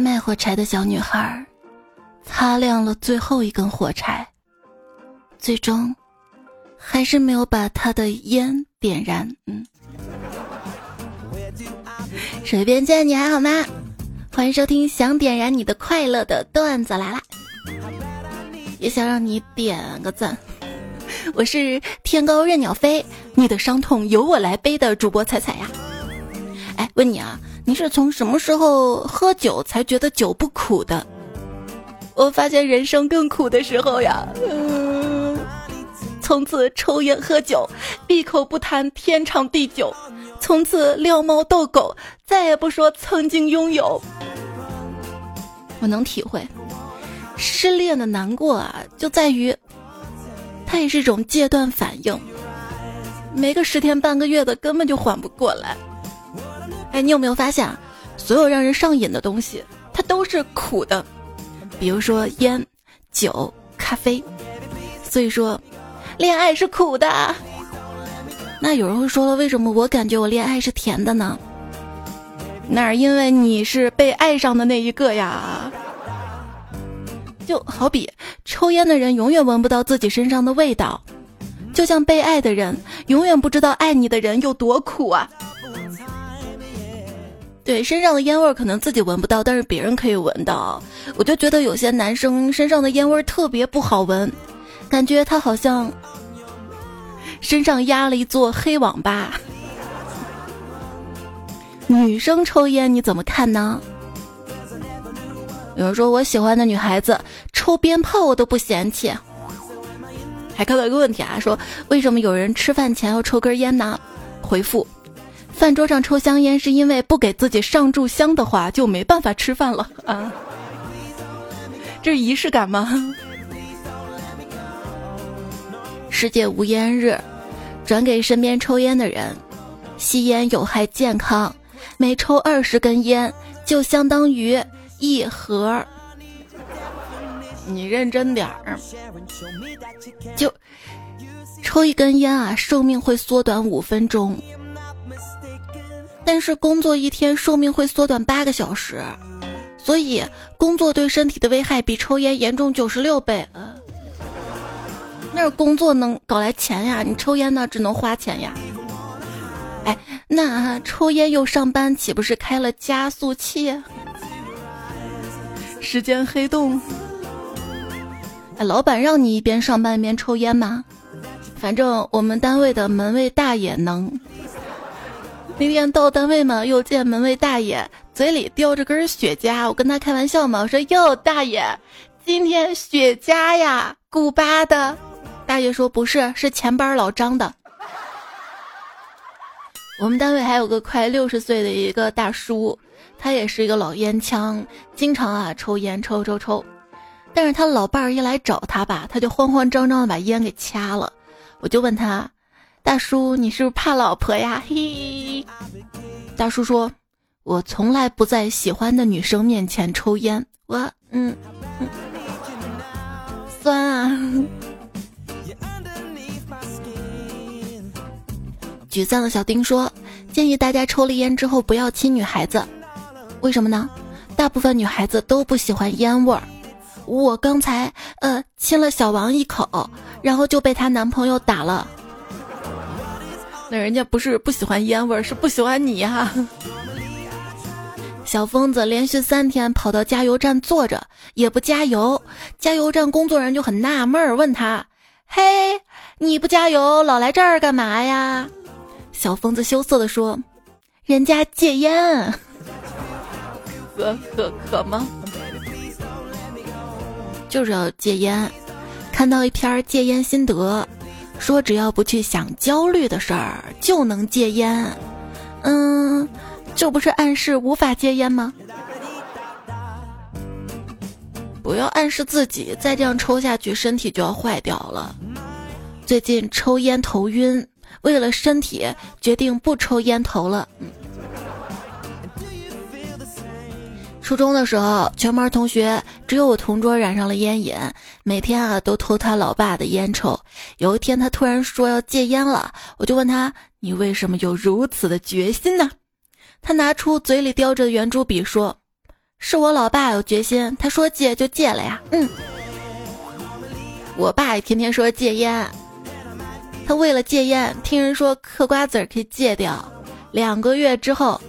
卖火柴的小女孩，擦亮了最后一根火柴，最终，还是没有把她的烟点燃。嗯，水边见，你还好吗？欢迎收听想点燃你的快乐的段子来啦！也想让你点个赞。我是天高任鸟飞，你的伤痛由我来背的主播彩彩呀。哎，问你啊，你是从什么时候喝酒才觉得酒不苦的？我发现人生更苦的时候呀。嗯，从此抽烟喝酒，闭口不谈天长地久；从此撩猫逗狗，再也不说曾经拥有。我能体会，失恋的难过啊，就在于，它也是一种戒断反应，没个十天半个月的，根本就缓不过来。哎，你有没有发现，所有让人上瘾的东西，它都是苦的，比如说烟、酒、咖啡。所以说，恋爱是苦的。那有人会说了，为什么我感觉我恋爱是甜的呢？那是因为你是被爱上的那一个呀，就好比抽烟的人永远闻不到自己身上的味道，就像被爱的人永远不知道爱你的人有多苦啊。对，身上的烟味可能自己闻不到，但是别人可以闻到。我就觉得有些男生身上的烟味特别不好闻，感觉他好像身上压了一座黑网吧。女生抽烟你怎么看呢？有人说我喜欢的女孩子抽鞭炮我都不嫌弃。还看到一个问题啊，说为什么有人吃饭前要抽根烟呢？回复：饭桌上抽香烟是因为不给自己上炷香的话就没办法吃饭了啊。这是仪式感吗？世界无烟日，转给身边抽烟的人，吸烟有害健康。每抽二十根烟，就相当于一盒。你认真点儿，就抽一根烟啊，寿命会缩短五分钟。但是工作一天寿命会缩短八个小时，所以工作对身体的危害比抽烟严重九十六倍。那是工作能搞来钱呀，你抽烟呢只能花钱呀。哎，那抽烟又上班，岂不是开了加速器？时间黑洞。哎，老板让你一边上班一边抽烟吗？反正我们单位的门卫大爷能。那天到单位嘛，又见门卫大爷嘴里叼着根雪茄，我跟他开玩笑嘛，我说哟大爷，今天雪茄呀，古巴的。大爷说不是，是前班老张的。我们单位还有个快六十岁的一个大叔，他也是一个老烟枪，经常啊抽烟抽抽抽。但是他老伴儿一来找他吧，他就慌慌张张的把烟给掐了。我就问他，大叔你是不是怕老婆呀？嘿，大叔说，我从来不在喜欢的女生面前抽烟。我嗯，酸啊。沮丧的小丁说：“建议大家抽了烟之后不要亲女孩子，为什么呢？大部分女孩子都不喜欢烟味儿。我刚才呃亲了小王一口，然后就被她男朋友打了。那人家不是不喜欢烟味儿，是不喜欢你呀。”小疯子连续三天跑到加油站坐着也不加油，加油站工作人员就很纳闷儿，问他：“嘿，你不加油，老来这儿干嘛呀？”小疯子羞涩地说：“人家戒烟，可可可吗？就是要戒烟。看到一篇戒烟心得，说只要不去想焦虑的事儿，就能戒烟。嗯，这不是暗示无法戒烟吗？不要暗示自己，再这样抽下去，身体就要坏掉了。最近抽烟头晕。”为了身体，决定不抽烟头了。嗯初中的时候，全班同学只有我同桌染上了烟瘾，每天啊都偷他老爸的烟抽。有一天，他突然说要戒烟了，我就问他：“你为什么有如此的决心呢？”他拿出嘴里叼着的圆珠笔说：“是我老爸有决心，他说戒就戒了呀。嗯，我爸也天天说戒烟，他为了戒烟，听人说嗑瓜子可以戒掉，两个月之后，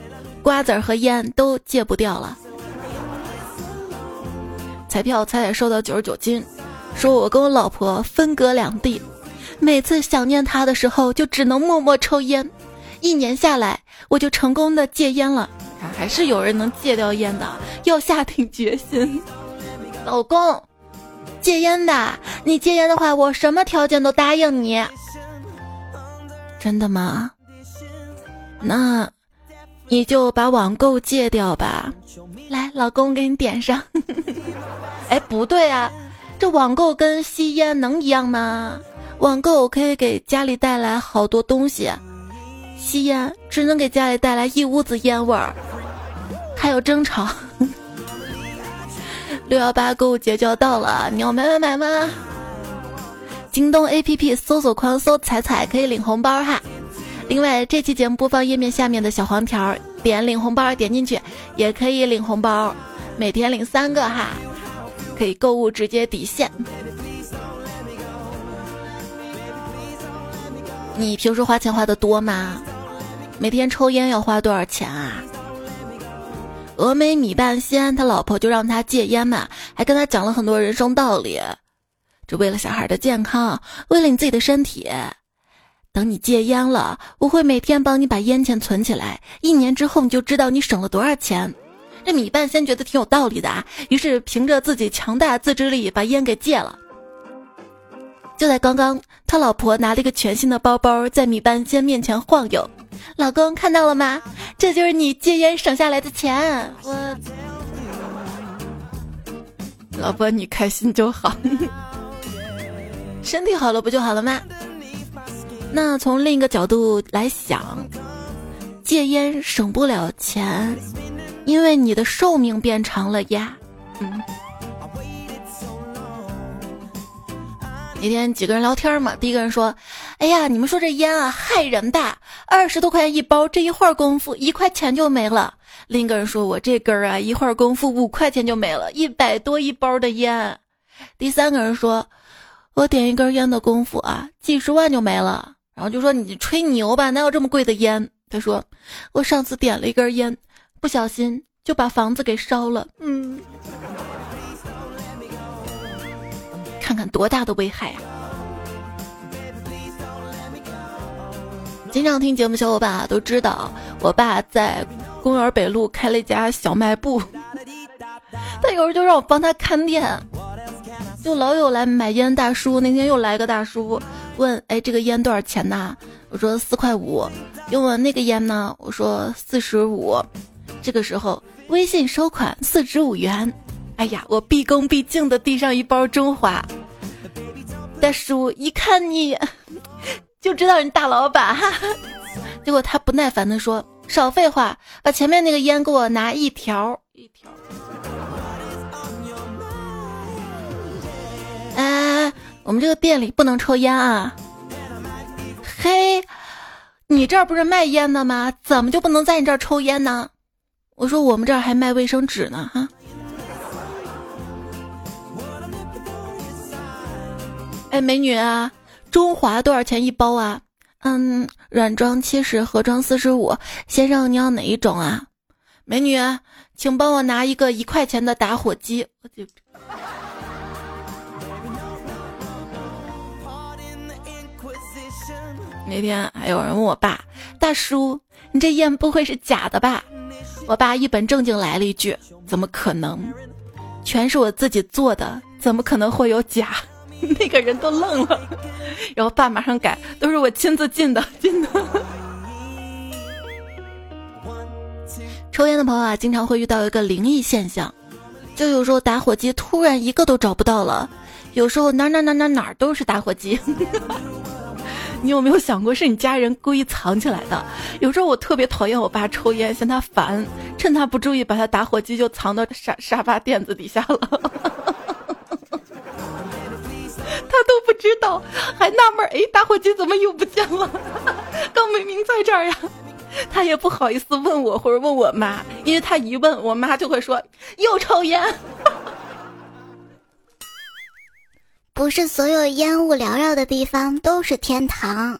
瓜子和烟都戒不掉了。彩票彩彩瘦到九十九斤，说我跟我老婆分隔两地，每次想念她的时候，就只能默默抽烟。一年下来，我就成功的戒烟了。还是有人能戒掉烟的，要下定决心。老公，戒烟的，你戒烟的话，我什么条件都答应你。真的吗？那你就把网购戒掉吧。来，老公给你点上。哎，不对啊，这网购跟吸烟能一样吗？网购可以给家里带来好多东西。吸烟只能给家里带来一屋子烟味儿，还有争吵。六幺八购物节就要到了，你要买买买吗？京东 APP 搜索框搜“彩彩”可以领红包哈。另外，这期节目播放页面下面的小黄条点领红包，点进去也可以领红包，每天领三个哈，可以购物直接抵现。你平时花钱花的多吗？每天抽烟要花多少钱啊？峨眉米半仙他老婆就让他戒烟嘛，还跟他讲了很多人生道理。这为了小孩的健康，为了你自己的身体，等你戒烟了，我会每天帮你把烟钱存起来，一年之后你就知道你省了多少钱。这米半仙觉得挺有道理的啊，于是凭着自己强大自制力把烟给戒了。就在刚刚，他老婆拿了一个全新的包包在米半仙面前晃悠。老公看到了吗？这就是你戒烟省下来的钱。我，老婆你开心就好，身体好了不就好了吗？那从另一个角度来想，戒烟省不了钱，因为你的寿命变长了呀。嗯。那天几个人聊天嘛，第一个人说：“哎呀，你们说这烟啊害人的，二十多块钱一包，这一会儿功夫一块钱就没了。”另一个人说：“我这根儿啊，一会儿功夫五块钱就没了，一百多一包的烟。”第三个人说：“我点一根烟的功夫啊，几十万就没了。”然后就说：“你吹牛吧，哪有这么贵的烟？”他说：“我上次点了一根烟，不小心就把房子给烧了。”嗯。看看多大的危害啊！经常听节目小伙伴啊都知道，我爸在公园北路开了一家小卖部，他有时候就让我帮他看店，就老有来买烟大叔。那天又来个大叔问：“哎，这个烟多少钱呐？”我说：“四块五。”又问那个烟呢？我说：“四十五。”这个时候微信收款四十五元。哎呀，我毕恭毕敬的递上一包中华，大叔一看你，就知道你大老板。哈哈。结果他不耐烦的说：“少废话，把前面那个烟给我拿一条一条。”哎，我们这个店里不能抽烟啊！嘿，你这儿不是卖烟的吗？怎么就不能在你这儿抽烟呢？我说我们这儿还卖卫生纸呢，哈。哎，美女啊，中华多少钱一包啊？嗯，软装七十，盒装四十五。先生，你要哪一种啊？美女，请帮我拿一个一块钱的打火机。我就那天还有人问我爸：“大叔，你这烟不会是假的吧？”我爸一本正经来了一句：“怎么可能？全是我自己做的，怎么可能会有假？” 那个人都愣了，然后爸马上改，都是我亲自进的，进的。抽烟的朋友啊，经常会遇到一个灵异现象，就有时候打火机突然一个都找不到了，有时候哪哪哪哪哪都是打火机。你有没有想过是你家人故意藏起来的？有时候我特别讨厌我爸抽烟，嫌他烦，趁他不注意，把他打火机就藏到沙沙发垫子底下了。他都不知道，还纳闷，哎，打火机怎么又不见了？刚明明在这儿呀！他也不好意思问我或者问我妈，因为他一问我妈就会说又抽烟。不是所有烟雾缭绕的地方都是天堂。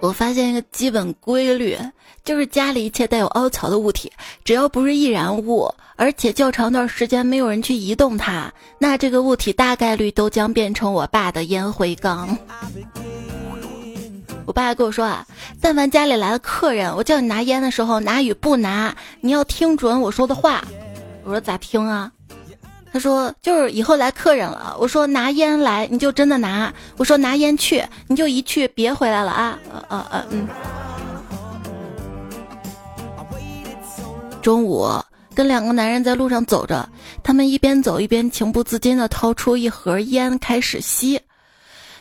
我发现一个基本规律，就是家里一切带有凹槽的物体，只要不是易燃物，而且较长段时间没有人去移动它，那这个物体大概率都将变成我爸的烟灰缸。我爸跟我说啊，但凡家里来了客人，我叫你拿烟的时候，拿与不拿，你要听准我说的话。我说咋听啊？他说：“就是以后来客人了，我说拿烟来，你就真的拿；我说拿烟去，你就一去别回来了啊！呃呃呃嗯。”中午跟两个男人在路上走着，他们一边走一边情不自禁的掏出一盒烟开始吸。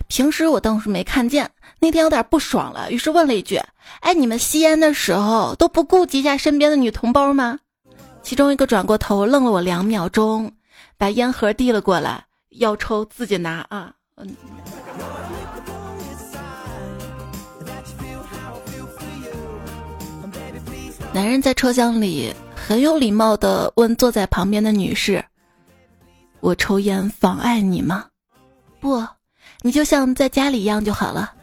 平时我倒是没看见，那天有点不爽了，于是问了一句：“哎，你们吸烟的时候都不顾及一下身边的女同胞吗？”其中一个转过头愣了我两秒钟。把烟盒递了过来，要抽自己拿啊！嗯。男人在车厢里很有礼貌的问坐在旁边的女士：“我抽烟妨碍你吗？”“不，你就像在家里一样就好了。”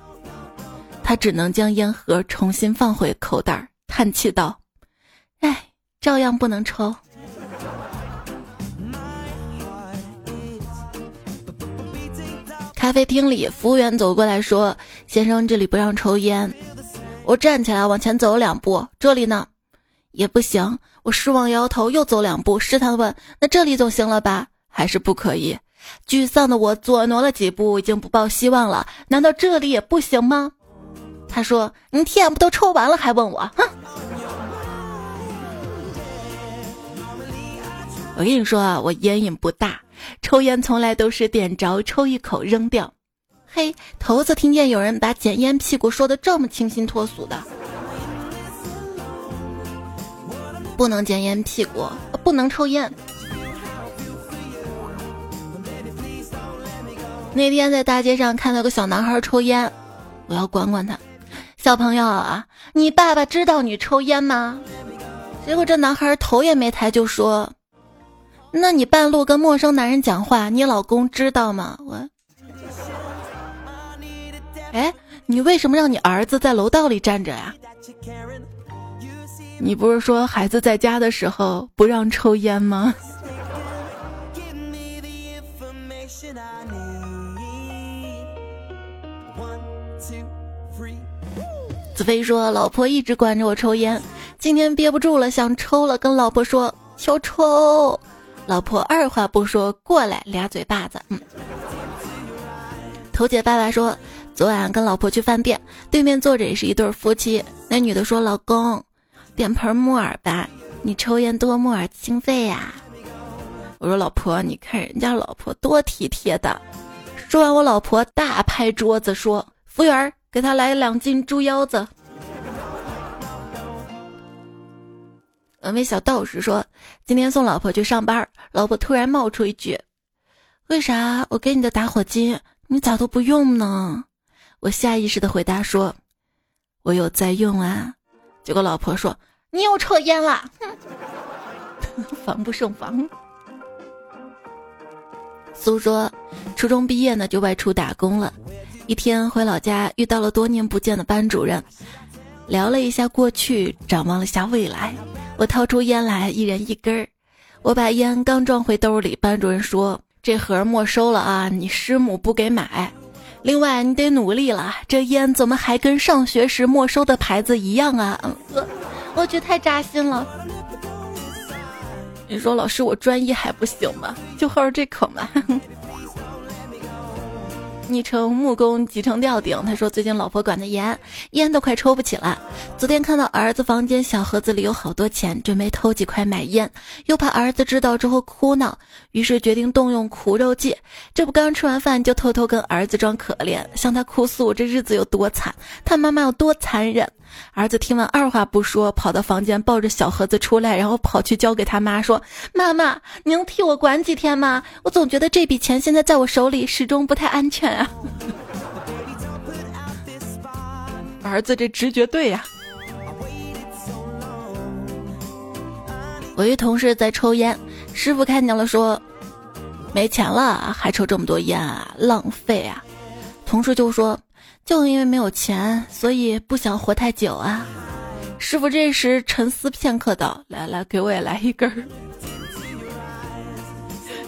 他只能将烟盒重新放回口袋，叹气道：“哎，照样不能抽。”咖啡厅里，服务员走过来说：“先生，这里不让抽烟。”我站起来往前走两步，这里呢，也不行。我失望摇头，又走两步，试探问：“那这里总行了吧？”还是不可以。沮丧的我左挪了几步，已经不抱希望了。难道这里也不行吗？他说：“你天不都抽完了，还问我？”哼！我跟你说啊，我烟瘾不大。抽烟从来都是点着抽一口扔掉，嘿，头次听见有人把捡烟屁股说的这么清新脱俗的。不能捡烟屁股，不能抽烟。那天在大街上看到个小男孩抽烟，我要管管他。小朋友啊，你爸爸知道你抽烟吗？结果这男孩头也没抬就说。那你半路跟陌生男人讲话，你老公知道吗？我，哎，你为什么让你儿子在楼道里站着呀？你不是说孩子在家的时候不让抽烟吗？子飞说，老婆一直管着我抽烟，今天憋不住了，想抽了，跟老婆说，求抽。老婆二话不说过来，俩嘴巴子。嗯，头姐爸爸说，昨晚跟老婆去饭店，对面坐着也是一对夫妻。那女的说：“老公，点盆木耳吧，你抽烟多，木耳清肺呀。”我说：“老婆，你看人家老婆多体贴的。”说完，我老婆大拍桌子说：“服务员，给他来两斤猪腰子。”峨眉小道士说：“今天送老婆去上班，老婆突然冒出一句：‘为啥我给你的打火机你咋都不用呢？’我下意识的回答说：‘我有在用啊。’结果老婆说：‘你又抽烟了。’哼，防不胜防。”苏说：“初中毕业呢，就外出打工了。一天回老家，遇到了多年不见的班主任，聊了一下过去，展望了下未来。”我掏出烟来，一人一根儿。我把烟刚装回兜里，班主任说：“这盒没收了啊，你师母不给买。另外，你得努力了，这烟怎么还跟上学时没收的牌子一样啊？”我我觉得太扎心了。你说老师，我专一还不行吗？就好这口嘛。昵称木工集成吊顶，他说最近老婆管得严，烟都快抽不起了。昨天看到儿子房间小盒子里有好多钱，准备偷几块买烟，又怕儿子知道之后哭闹，于是决定动用苦肉计。这不刚吃完饭就偷偷跟儿子装可怜，向他哭诉这日子有多惨，他妈妈有多残忍。儿子听完，二话不说，跑到房间抱着小盒子出来，然后跑去交给他妈说：“妈妈，你能替我管几天吗？我总觉得这笔钱现在在我手里，始终不太安全啊。”儿子这直觉对呀。我一同事在抽烟，师傅看见了说：“没钱了还抽这么多烟啊，浪费啊！”同事就说：“就因为没有钱，所以不想活太久啊。”师傅这时沉思片刻道：“来来，给我也来一根儿。”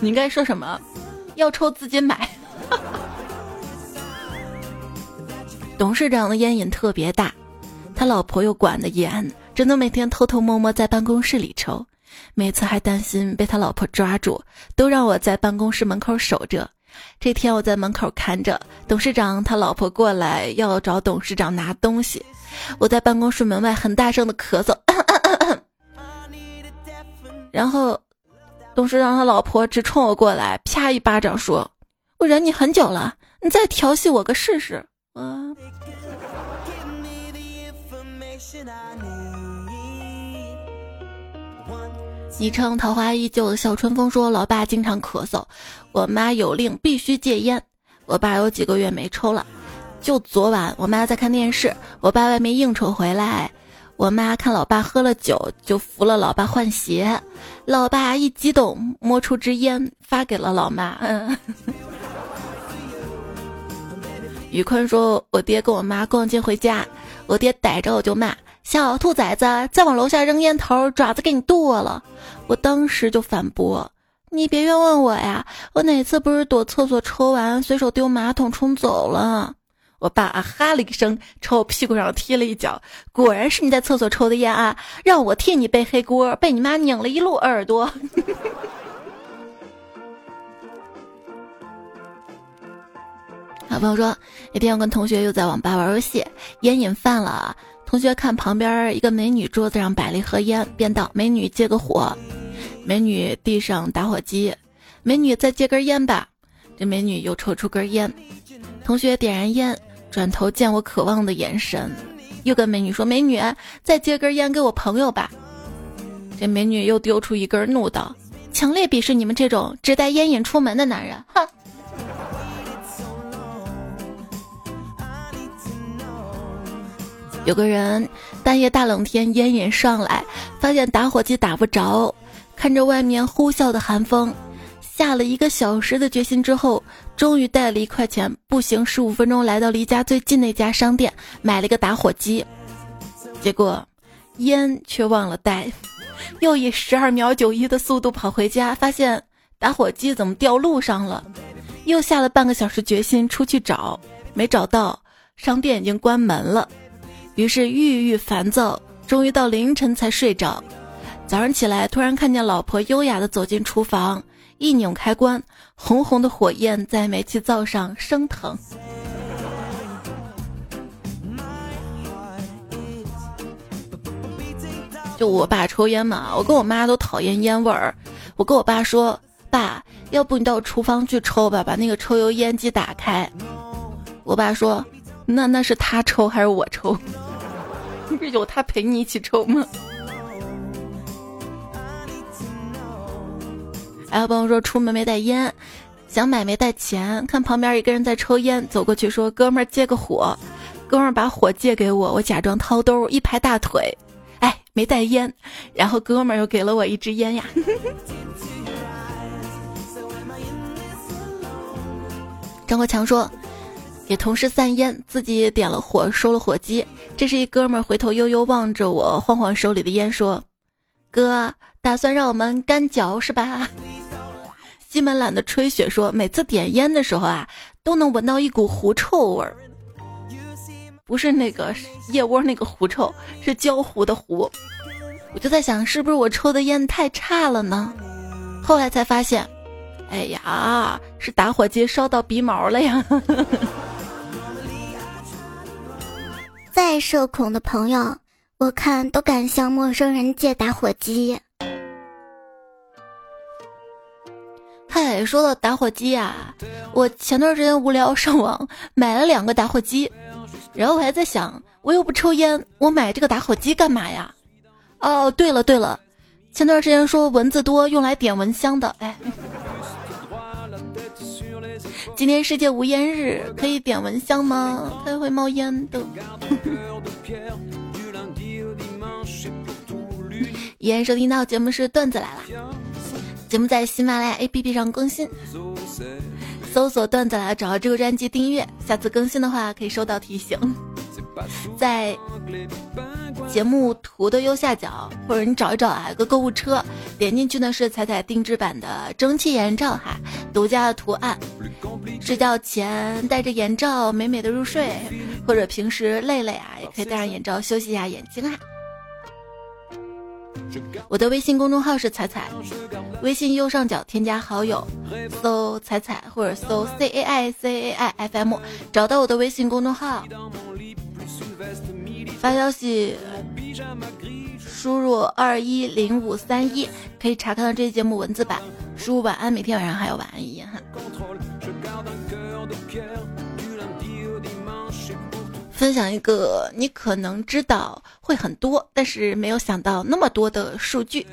你应该说什么？要抽自己买。董事长的烟瘾特别大，他老婆又管得严，只能每天偷偷摸摸在办公室里抽。每次还担心被他老婆抓住，都让我在办公室门口守着。这天我在门口看着董事长他老婆过来要找董事长拿东西，我在办公室门外很大声的咳嗽，然后董事长他老婆直冲我过来，啪一巴掌说：“我忍你很久了，你再调戏我个试试。”啊！昵称桃花依旧的小春风说：“老爸经常咳嗽，我妈有令必须戒烟。我爸有几个月没抽了，就昨晚我妈在看电视，我爸外面应酬回来，我妈看老爸喝了酒，就扶了老爸换鞋。老爸一激动，摸出支烟发给了老妈。”嗯。宇坤说：“我爹跟我妈逛街回家，我爹逮着我就骂小兔崽子，再往楼下扔烟头，爪子给你剁了。”我当时就反驳：“你别冤枉我呀，我哪次不是躲厕所抽完，随手丢马桶冲走了？”我爸啊哈了一声，朝我屁股上踢了一脚，果然是你在厕所抽的烟啊，让我替你背黑锅，被你妈拧了一路耳朵。好朋友说，那天我跟同学又在网吧玩游戏，烟瘾犯了。同学看旁边一个美女桌子上摆了一盒烟，便道：“美女借个火。”美女递上打火机，美女再借根烟吧。这美女又抽出根烟，同学点燃烟，转头见我渴望的眼神，又跟美女说：“美女再借根烟给我朋友吧。”这美女又丢出一根，怒道：“强烈鄙视你们这种只带烟瘾出门的男人！”哼。有个人半夜大冷天烟瘾上来，发现打火机打不着，看着外面呼啸的寒风，下了一个小时的决心之后，终于带了一块钱，步行十五分钟来到离家最近那家商店，买了个打火机。结果烟却忘了带，又以十二秒九一的速度跑回家，发现打火机怎么掉路上了？又下了半个小时决心出去找，没找到，商店已经关门了。于是郁郁烦躁，终于到凌晨才睡着。早上起来，突然看见老婆优雅的走进厨房，一拧开关，红红的火焰在煤气灶上升腾。就我爸抽烟嘛，我跟我妈都讨厌烟味儿。我跟我爸说：“爸，要不你到厨房去抽吧，把那个抽油烟机打开。”我爸说：“那那是他抽还是我抽？”不是有他陪你一起抽吗？还有朋友说出门没带烟，想买没带钱，看旁边一个人在抽烟，走过去说：“哥们儿借个火。”哥们儿把火借给我，我假装掏兜，一拍大腿，哎，没带烟。然后哥们儿又给了我一支烟呀。张国强说。给同事散烟，自己点了火，收了火机。这是一哥们儿回头悠悠望着我，晃晃手里的烟，说：“哥，打算让我们干嚼是吧？”西门懒得吹雪说：“每次点烟的时候啊，都能闻到一股狐臭味儿，不是那个腋窝那个狐臭，是焦糊的糊。”我就在想，是不是我抽的烟太差了呢？后来才发现，哎呀，是打火机烧到鼻毛了呀。再社恐的朋友，我看都敢向陌生人借打火机。嗨，说到打火机啊，我前段时间无聊上网 买了两个打火机，然后我还在想，我又不抽烟，我买这个打火机干嘛呀？哦，对了对了，前段时间说蚊子多，用来点蚊香的，哎。今天世界无烟日，可以点蚊香吗？它会冒烟的。依然收听到节目是段子来了，节目在喜马拉雅 APP 上更新，搜索段子来了，找到这个专辑订阅，下次更新的话可以收到提醒。在节目图的右下角，或者你找一找啊，有个购物车，点进去呢是彩彩定制版的蒸汽眼罩哈，独家的图案。睡觉前戴着眼罩美美的入睡，或者平时累了呀，也可以戴上眼罩休息一下眼睛啊。我的微信公众号是彩彩，微信右上角添加好友，搜彩彩或者搜 C A I C A I F M，找到我的微信公众号，发消息，输入二一零五三一，可以查看到这期节目文字版。输入晚安，每天晚上还有晚安一哈。分享一个你可能知道会很多，但是没有想到那么多的数据。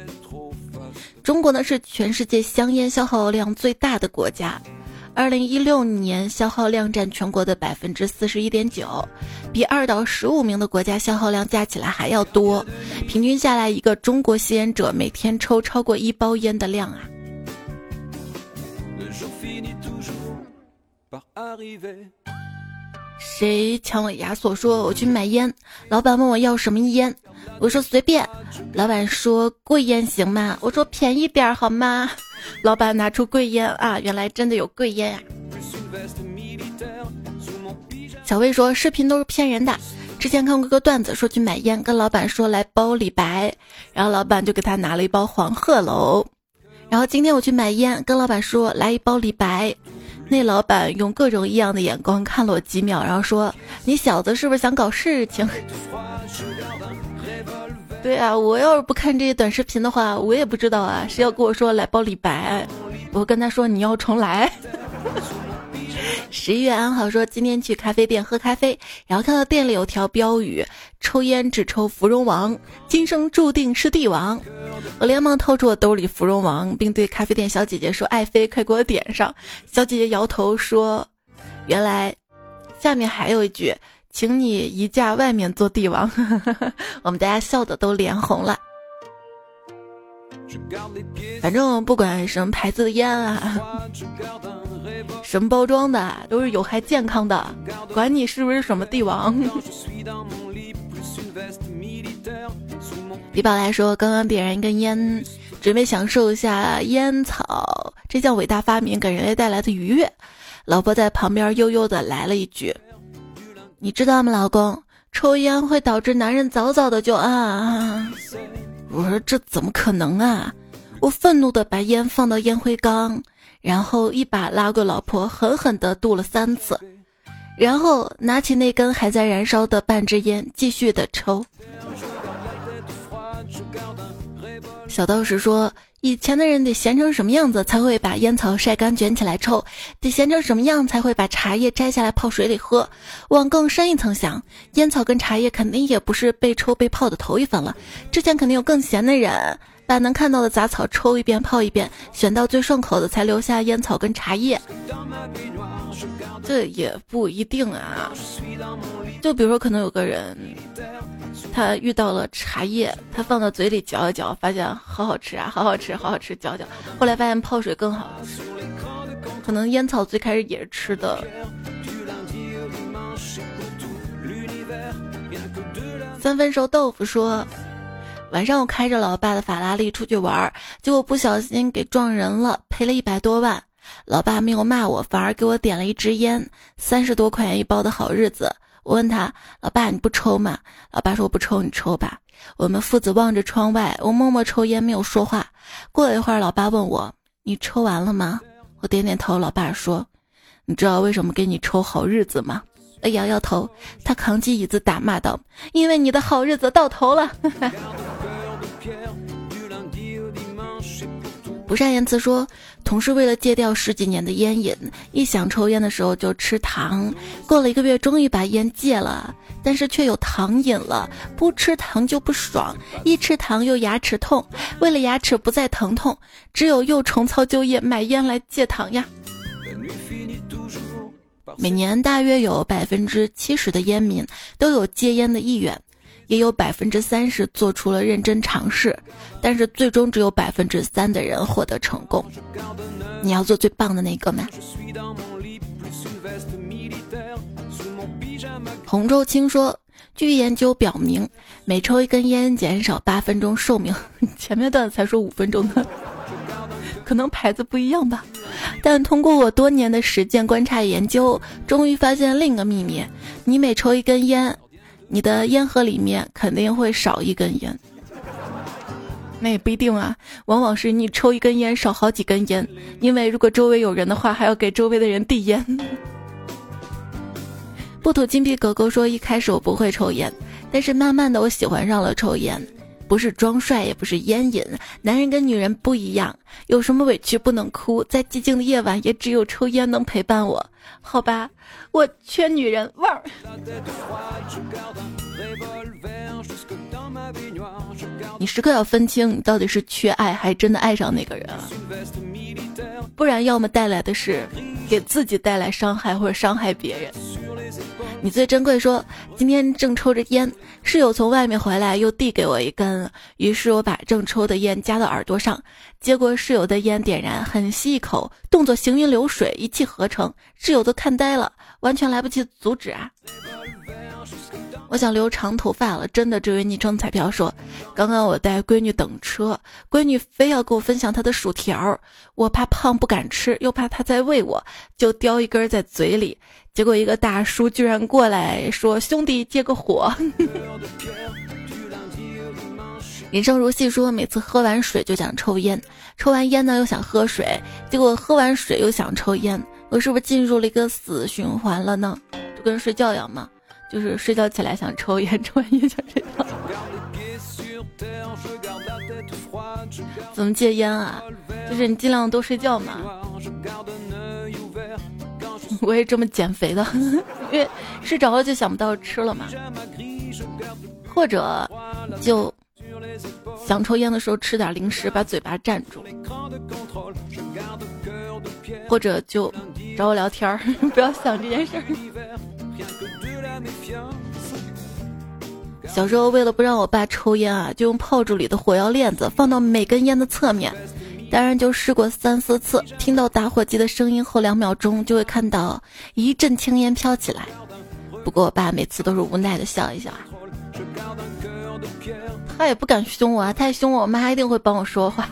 中国呢是全世界香烟消耗量最大的国家，二零一六年消耗量占全国的百分之四十一点九，比二到十五名的国家消耗量加起来还要多。平均下来，一个中国吸烟者每天抽超过一包烟的量啊。谁抢我亚索？说我去买烟，老板问我要什么烟，我说随便。老板说贵烟行吗？我说便宜点好吗？老板拿出贵烟啊，原来真的有贵烟呀。小魏说视频都是骗人的，之前看过个段子，说去买烟，跟老板说来包李白，然后老板就给他拿了一包黄鹤楼。然后今天我去买烟，跟老板说来一包李白。那老板用各种异样的眼光看了我几秒，然后说：“你小子是不是想搞事情？”对啊，我要是不看这些短视频的话，我也不知道啊。谁要跟我说来包李白，我跟他说你要重来。十一月安好说今天去咖啡店喝咖啡，然后看到店里有条标语：“抽烟只抽芙蓉王，今生注定是帝王。”我连忙掏出我兜里芙蓉王，并对咖啡店小姐姐说：“爱妃，快给我点上。”小姐姐摇头说：“原来下面还有一句，请你移驾外面做帝王。”我们大家笑的都脸红了。反正不管什么牌子的烟啊，什么包装的，都是有害健康的。管你是不是什么帝王。李宝来说：“刚刚点燃一根烟，准备享受一下烟草这项伟大发明给人类带来的愉悦。”老婆在旁边悠悠的来了一句：“你知道吗，老公，抽烟会导致男人早早的就啊。”我说：“这怎么可能啊！”我愤怒的把烟放到烟灰缸，然后一把拉过老婆，狠狠的度了三次，然后拿起那根还在燃烧的半支烟，继续的抽。小道士说：“以前的人得闲成什么样子才会把烟草晒干卷起来抽？得闲成什么样才会把茶叶摘下来泡水里喝？往更深一层想，烟草跟茶叶肯定也不是被抽被泡的头一份了。之前肯定有更闲的人，把能看到的杂草抽一遍泡一遍，选到最顺口的才留下烟草跟茶叶。这也不一定啊。就比如说，可能有个人。”他遇到了茶叶，他放到嘴里嚼一嚼，发现好好吃啊，好好吃，好好吃，嚼嚼。后来发现泡水更好，可能烟草最开始也是吃的。三分熟豆腐说，晚上我开着老爸的法拉利出去玩，结果不小心给撞人了，赔了一百多万。老爸没有骂我，反而给我点了一支烟，三十多块钱一包的好日子。我问他：“老爸，你不抽吗？”老爸说：“我不抽，你抽吧。”我们父子望着窗外，我默默抽烟，没有说话。过了一会儿，老爸问我：“你抽完了吗？”我点点头。老爸说：“你知道为什么给你抽好日子吗？”我摇摇头。他扛起椅子打骂道：“因为你的好日子到头了。” 不善言辞说。同事为了戒掉十几年的烟瘾，一想抽烟的时候就吃糖。过了一个月，终于把烟戒了，但是却有糖瘾了。不吃糖就不爽，一吃糖又牙齿痛。为了牙齿不再疼痛，只有又重操旧业买烟来戒糖呀。每年大约有百分之七十的烟民都有戒烟的意愿，也有百分之三十做出了认真尝试，但是最终只有百分之三的人获得成功。你要做最棒的那个吗？洪州青说，据研究表明，每抽一根烟减少八分钟寿命。前面段子才说五分钟呢，可能牌子不一样吧。但通过我多年的实践观察研究，终于发现另一个秘密：你每抽一根烟，你的烟盒里面肯定会少一根烟。那也不一定啊，往往是你抽一根烟少好几根烟，因为如果周围有人的话，还要给周围的人递烟。不吐金币狗狗说：“一开始我不会抽烟，但是慢慢的我喜欢上了抽烟。不是装帅，也不是烟瘾，男人跟女人不一样，有什么委屈不能哭，在寂静的夜晚，也只有抽烟能陪伴我。好吧，我缺女人味儿。”你时刻要分清，你到底是缺爱，还真的爱上那个人啊？不然，要么带来的是给自己带来伤害，或者伤害别人。你最珍贵，说今天正抽着烟，室友从外面回来，又递给我一根，于是我把正抽的烟夹到耳朵上，结果室友的烟点燃，很吸一口，动作行云流水，一气呵成，室友都看呆了，完全来不及阻止啊！我想留长头发了，真的。这位昵称彩票说，刚刚我带闺女等车，闺女非要跟我分享她的薯条，我怕胖不敢吃，又怕她再喂我，就叼一根在嘴里。结果一个大叔居然过来说：“兄弟，借个火。”人生如戏说，每次喝完水就想抽烟，抽完烟呢又想喝水，结果喝完水又想抽烟，我是不是进入了一个死循环了呢？就跟睡觉一样吗？就是睡觉起来想抽烟，抽完烟想睡觉。怎么戒烟啊？就是你尽量多睡觉嘛。我也这么减肥的，因为睡着了就想不到吃了嘛。或者就想抽烟的时候吃点零食，把嘴巴占住。或者就找我聊天儿，不要想这件事儿。小时候为了不让我爸抽烟啊，就用炮竹里的火药链子放到每根烟的侧面，当然就试过三四次。听到打火机的声音后，两秒钟就会看到一阵青烟飘起来。不过我爸每次都是无奈的笑一笑，他也不敢凶我啊，太凶我妈一定会帮我说话，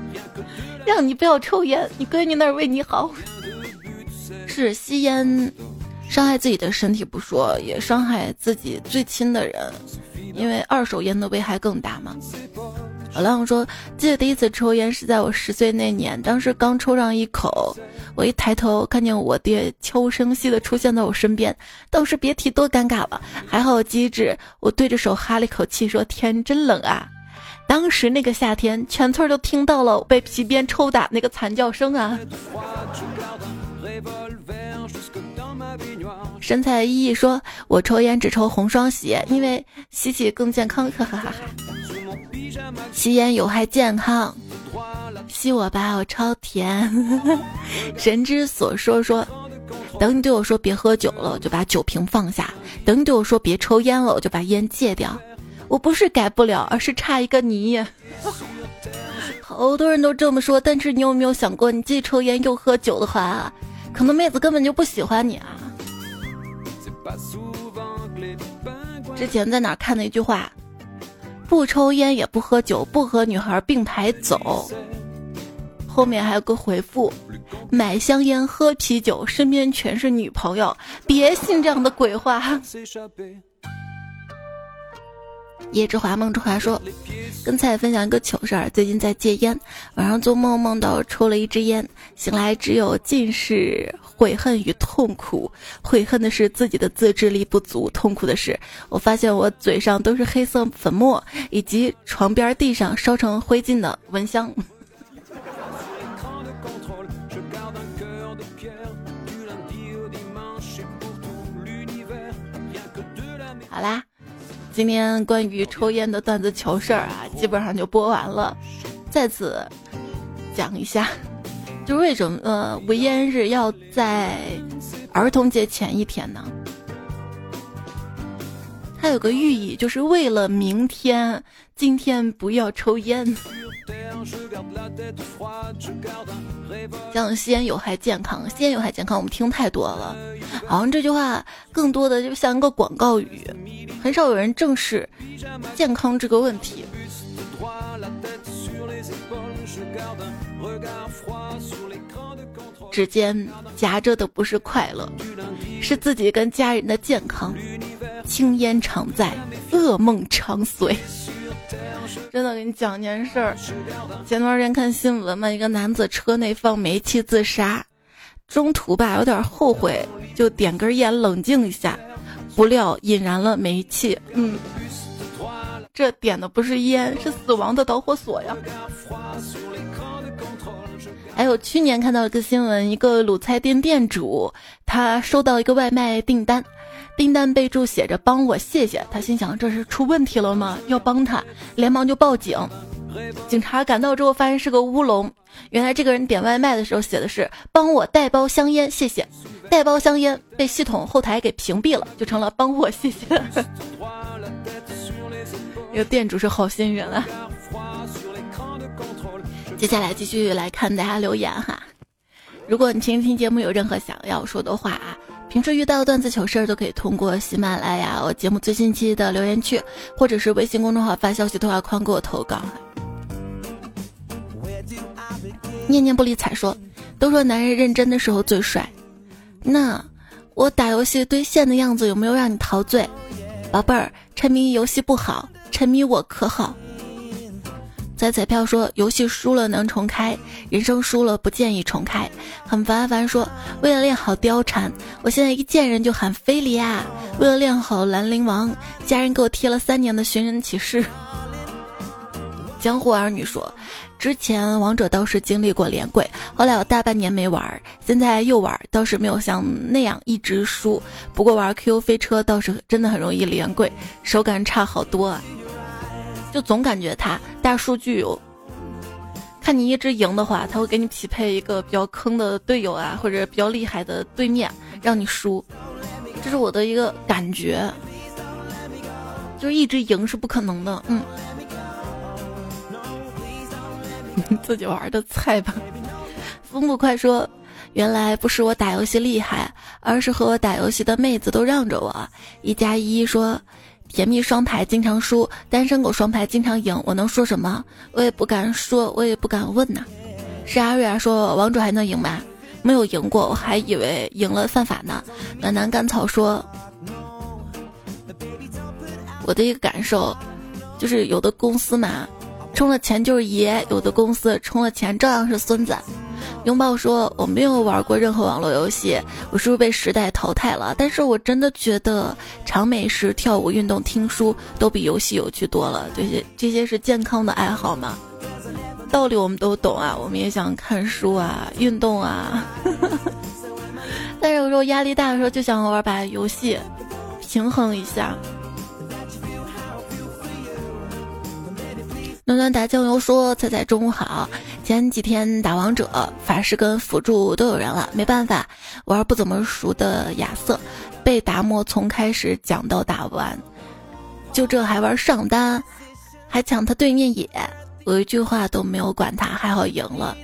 让你不要抽烟，你闺女那儿为你好。是吸烟。伤害自己的身体不说，也伤害自己最亲的人，因为二手烟的危害更大嘛。老浪说，记得第一次抽烟是在我十岁那年，当时刚抽上一口，我一抬头看见我爹悄无声息的出现在我身边，当时别提多尴尬了。还好机智，我对着手哈了一口气，说：“天真冷啊！”当时那个夏天，全村都听到了被皮鞭抽打那个惨叫声啊。神采奕奕说：“我抽烟只抽红双喜，因为吸起更健康。”哈哈哈哈！吸烟有害健康，吸我吧，我超甜。神之所说说：“等你对我说别喝酒了，我就把酒瓶放下；等你对我说别抽烟了，我就把烟戒掉。我不是改不了，而是差一个你。”好多人都这么说，但是你有没有想过，你既抽烟又喝酒的话？可能妹子根本就不喜欢你啊！之前在哪看的一句话：不抽烟也不喝酒，不和女孩并排走。后面还有个回复：买香烟喝啤酒，身边全是女朋友，别信这样的鬼话。叶之华梦之华说：“跟菜分享一个糗事儿，最近在戒烟，晚上做梦梦到抽了一支烟，醒来只有尽是悔恨与痛苦。悔恨的是自己的自制力不足，痛苦的是我发现我嘴上都是黑色粉末，以及床边地上烧成灰烬的蚊香。”好啦。今天关于抽烟的段子糗事儿啊，基本上就播完了。再次讲一下，就为什么呃，无烟日要在儿童节前一天呢。它有个寓意，就是为了明天，今天不要抽烟。像吸烟有害健康，吸烟有害健康，我们听太多了，好像这句话更多的就像一个广告语，很少有人正视健康这个问题。指尖夹着的不是快乐，是自己跟家人的健康。青烟常在，噩梦常随。真的给你讲件事儿，前段时间看新闻嘛，一个男子车内放煤气自杀，中途吧有点后悔，就点根烟冷静一下，不料引燃了煤气。嗯，这点的不是烟，是死亡的导火索呀。还有去年看到一个新闻，一个卤菜店店主他收到一个外卖订单。订单备注写着“帮我谢谢”，他心想这是出问题了吗？要帮他，连忙就报警。警察赶到之后，发现是个乌龙。原来这个人点外卖的时候写的是“帮我带包香烟，谢谢”，带包香烟被系统后台给屏蔽了，就成了“帮我谢谢”。这个店主是好心人啊。接下来继续来看大家留言哈。如果你听听节目有任何想要说的话啊。平时遇到段子糗事儿都可以通过喜马拉雅我节目最新期的留言区，或者是微信公众号发消息对话框给我投稿。念念不理睬说，都说男人认真的时候最帅，那我打游戏兑现的样子有没有让你陶醉？宝贝儿，沉迷游戏不好，沉迷我可好？在彩票说游戏输了能重开，人生输了不建议重开。很烦烦说为了练好貂蝉，我现在一见人就喊菲利亚。为了练好兰陵王，家人给我贴了三年的寻人启事。江湖儿女说，之前王者倒是经历过连跪，后来有大半年没玩，现在又玩，倒是没有像那样一直输。不过玩 Q 飞车倒是真的很容易连跪，手感差好多啊。就总感觉他大数据有，看你一直赢的话，他会给你匹配一个比较坑的队友啊，或者比较厉害的对面，让你输。这是我的一个感觉，就是一直赢是不可能的。嗯，自己玩的菜吧。风不快说，原来不是我打游戏厉害，而是和我打游戏的妹子都让着我。一加一说。甜蜜双排经常输，单身狗双排经常赢，我能说什么？我也不敢说，我也不敢问呐。是阿瑞啊，说王者还能赢吗？没有赢过，我还以为赢了犯法呢。暖男甘草说，我的一个感受，就是有的公司嘛，充了钱就是爷；有的公司充了钱照样是孙子。拥抱说：“我没有玩过任何网络游戏，我是不是被时代淘汰了？但是我真的觉得尝美食、跳舞、运动、听书都比游戏有趣多了。这些这些是健康的爱好吗？道理我们都懂啊，我们也想看书啊、运动啊。但是有时候压力大的时候，就想玩把游戏，平衡一下。”暖暖打酱油说：“彩彩中午好。前几天打王者，法师跟辅助都有人了，没办法玩不怎么熟的亚瑟，被达摩从开始讲到打完，就这还玩上单，还抢他对面野，我一句话都没有管他，还好赢了。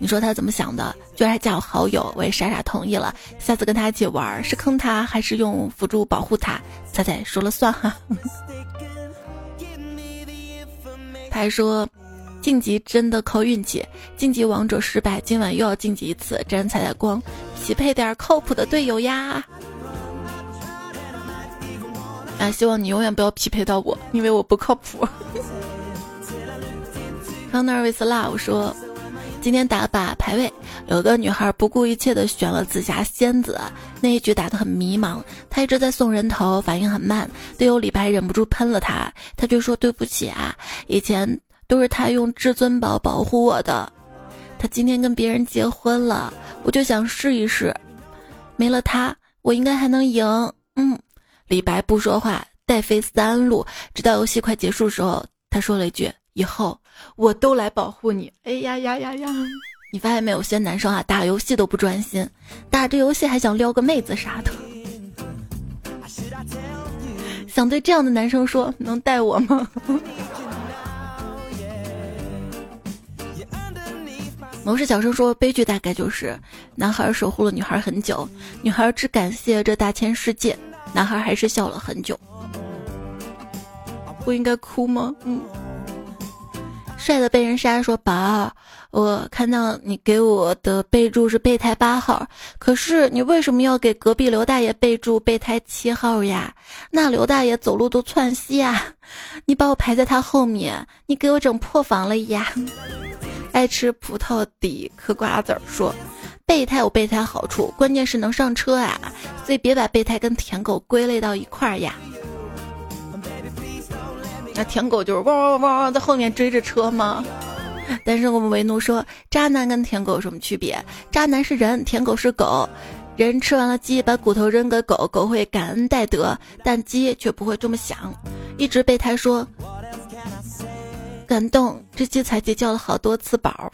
你说他怎么想的？居然还加我好友，我也傻傻同意了。下次跟他一起玩，是坑他还是用辅助保护他？彩彩说了算哈。”还说，晋级真的靠运气，晋级王者失败，今晚又要晋级一次，沾彩彩光，匹配点靠谱的队友呀！啊，希望你永远不要匹配到我，因为我不靠谱。康纳维斯拉我说，今天打把排位，有个女孩不顾一切的选了紫霞仙子，那一局打得很迷茫，她一直在送人头，反应很慢，队友李白忍不住喷了她，她就说对不起啊，以前都是他用至尊宝保护我的，他今天跟别人结婚了，我就想试一试，没了他，我应该还能赢。嗯，李白不说话，带飞三路，直到游戏快结束时候，他说了一句：“以后我都来保护你。”哎呀呀呀呀！你发现没有？些男生啊，打游戏都不专心，打着游戏还想撩个妹子啥的。想对这样的男生说，能带我吗？某事小生说，悲剧大概就是男孩守护了女孩很久，女孩只感谢这大千世界，男孩还是笑了很久。不应该哭吗？嗯。帅的被人杀说：“宝儿，我看到你给我的备注是备胎八号，可是你为什么要给隔壁刘大爷备注备胎七号呀？那刘大爷走路都窜稀啊！你把我排在他后面，你给我整破防了呀！” 爱吃葡萄底嗑瓜子儿说：“备胎有备胎好处，关键是能上车啊，所以别把备胎跟舔狗归类到一块儿呀。”那舔狗就是汪汪汪在后面追着车吗？但是我们为奴说，渣男跟舔狗有什么区别？渣男是人，舔狗是狗。人吃完了鸡，把骨头扔给狗狗会感恩戴德，但鸡却不会这么想。一直备胎说，感动，这鸡才鸡叫了好多次宝。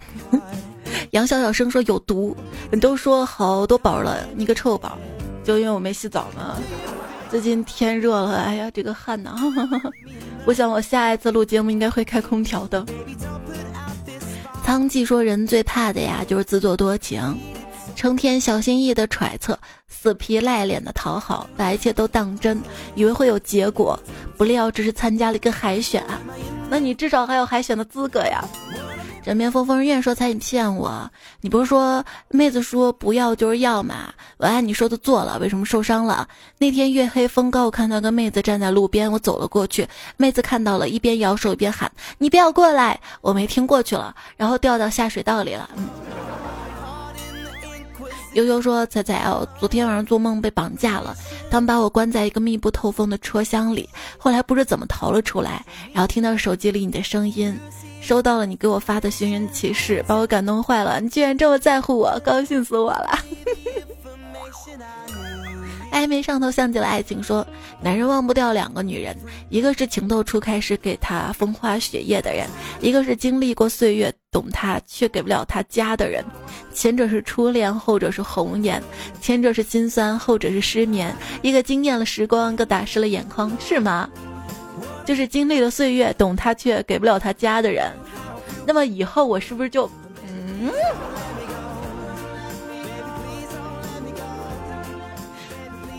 杨小小声说有毒，你都说好多宝了，你个臭宝，就因为我没洗澡吗。最近天热了，哎呀，这个汗呐。我想我下一次录节目应该会开空调的。苍鹳说：“人最怕的呀，就是自作多情，成天小心翼翼的揣测，死皮赖脸的讨好，把一切都当真，以为会有结果，不料只是参加了一个海选。那你至少还有海选的资格呀。”枕边风风人愿说：“猜你骗我，你不是说妹子说不要就是要吗？我按你说的做了，为什么受伤了？那天月黑风高，我看到个妹子站在路边，我走了过去，妹子看到了，一边摇手一边喊：你不要过来！我没听过去了，然后掉到下水道里了。”嗯悠悠说：“彩彩哦，昨天晚上做梦被绑架了，他们把我关在一个密不透风的车厢里，后来不知怎么逃了出来，然后听到手机里你的声音。”收到了你给我发的寻人启事，把我感动坏了。你居然这么在乎我，高兴死我了。暧昧上头像极了爱情，说男人忘不掉两个女人，一个是情窦初开时给他风花雪月的人，一个是经历过岁月懂他却给不了他家的人。前者是初恋，后者是红颜；前者是心酸，后者是失眠。一个惊艳了时光，一个打湿了眼眶，是吗？就是经历了岁月，懂他却给不了他家的人，那么以后我是不是就嗯？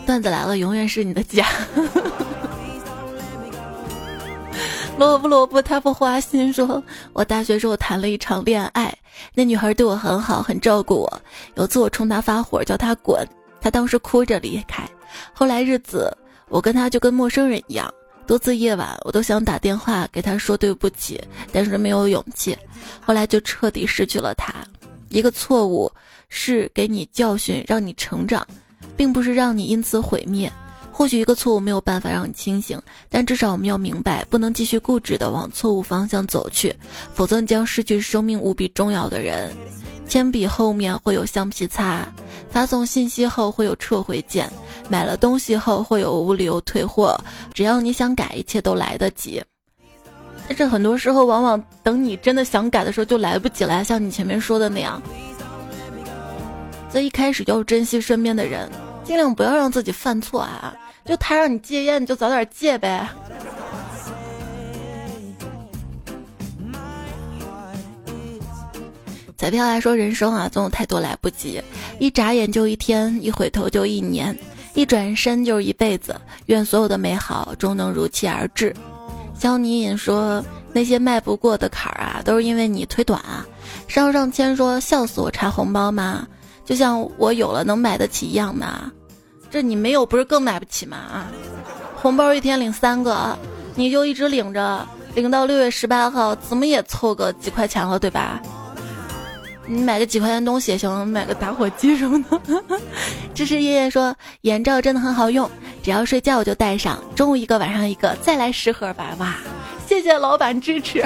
段子来了，永远是你的家。萝卜萝卜，他不花心。说我大学时候谈了一场恋爱，那女孩对我很好，很照顾我。有次我冲她发火，叫她滚，她当时哭着离开。后来日子，我跟她就跟陌生人一样。多次夜晚，我都想打电话给他说对不起，但是没有勇气。后来就彻底失去了他。一个错误是给你教训，让你成长，并不是让你因此毁灭。或许一个错误没有办法让你清醒，但至少我们要明白，不能继续固执的往错误方向走去，否则你将失去生命无比重要的人。铅笔后面会有橡皮擦，发送信息后会有撤回键，买了东西后会有无理由退货。只要你想改，一切都来得及。但是很多时候，往往等你真的想改的时候，就来不及了。像你前面说的那样，在一开始就要珍惜身边的人，尽量不要让自己犯错啊！就他让你戒烟，你就早点戒呗。彩票来说，人生啊，总有太多来不及，一眨眼就一天，一回头就一年，一转身就是一辈子。愿所有的美好终能如期而至。肖妮隐说，那些迈不过的坎儿啊，都是因为你腿短啊。上上签说，笑死我，查红包吗？就像我有了能买得起一样嘛。这你没有，不是更买不起吗？啊，红包一天领三个，你就一直领着，领到六月十八号，怎么也凑个几块钱了，对吧？你买个几块钱东西也行，买个打火机什么的。支持爷爷说眼罩真的很好用，只要睡觉我就戴上，中午一个，晚上一个，再来十盒吧。哇，谢谢老板支持。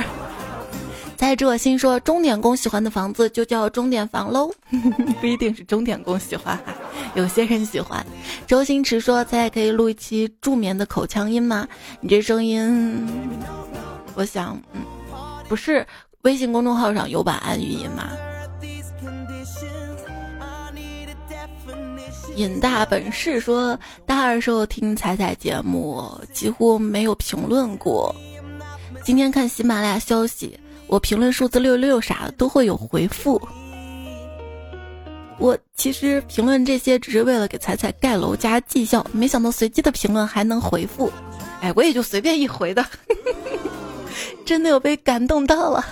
在这，我心说，钟点工喜欢的房子就叫钟点房喽。不一定是钟点工喜欢，有些人喜欢。周星驰说：“彩彩可以录一期助眠的口腔音吗？”你这声音，我想，嗯，不是微信公众号上有版安语音吗？尹大本事说，大二时候听彩彩节目，几乎没有评论过。今天看喜马拉雅消息。我评论数字六六啥的都会有回复。我其实评论这些只是为了给彩彩盖楼加绩效，没想到随机的评论还能回复，哎，我也就随便一回的，真的有被感动到了。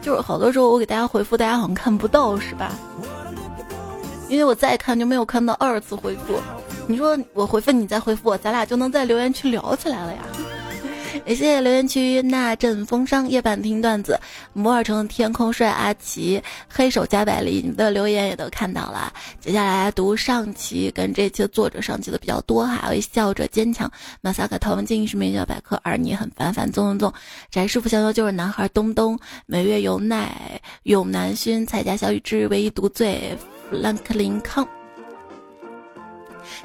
就是好多时候我给大家回复，大家好像看不到，是吧？因为我再看就没有看到二次回复。你说我回复你再回复我，咱俩就能在留言区聊起来了呀。也谢谢留言区那阵风霜夜半听段子，摩尔城天空帅阿奇黑手加百利，你的留言也都看到了。接下来读上期跟这期的作者上期的比较多哈，微笑着坚强，马萨克陶文静是名叫百科，而你很烦烦纵纵纵，翟师傅逍遥就是男孩东东，每月有奈永南勋蔡家小雨之唯一独醉弗兰克林康。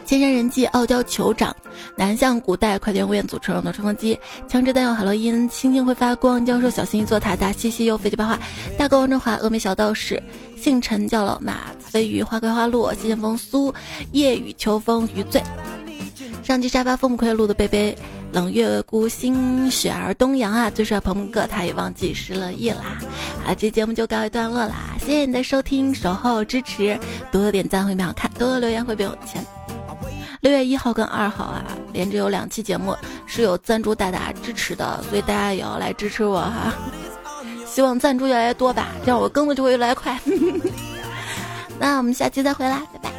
千山人迹，傲娇酋长，南向古代快点五眼组成的冲锋机，枪支弹药海洛因，星星会发光，教授小心一座塔，塔西西又飞机八卦，大哥王中华，峨眉小道士，姓陈叫老马，飞鱼花开花落，西剑风苏，夜雨秋风余醉，上期沙发风不愧录的贝贝，冷月孤星雪儿东阳啊，最帅鹏鹏哥他也忘记失了忆啦，啊，这节目就告一段落啦，谢谢你的收听守候支持，多多点赞会变好看，多多留言会变有钱。六月一号跟二号啊，连着有两期节目是有赞助大大支持的，所以大家也要来支持我哈。希望赞助越来越多吧，这样我更的就会越来越快。那我们下期再回来。拜拜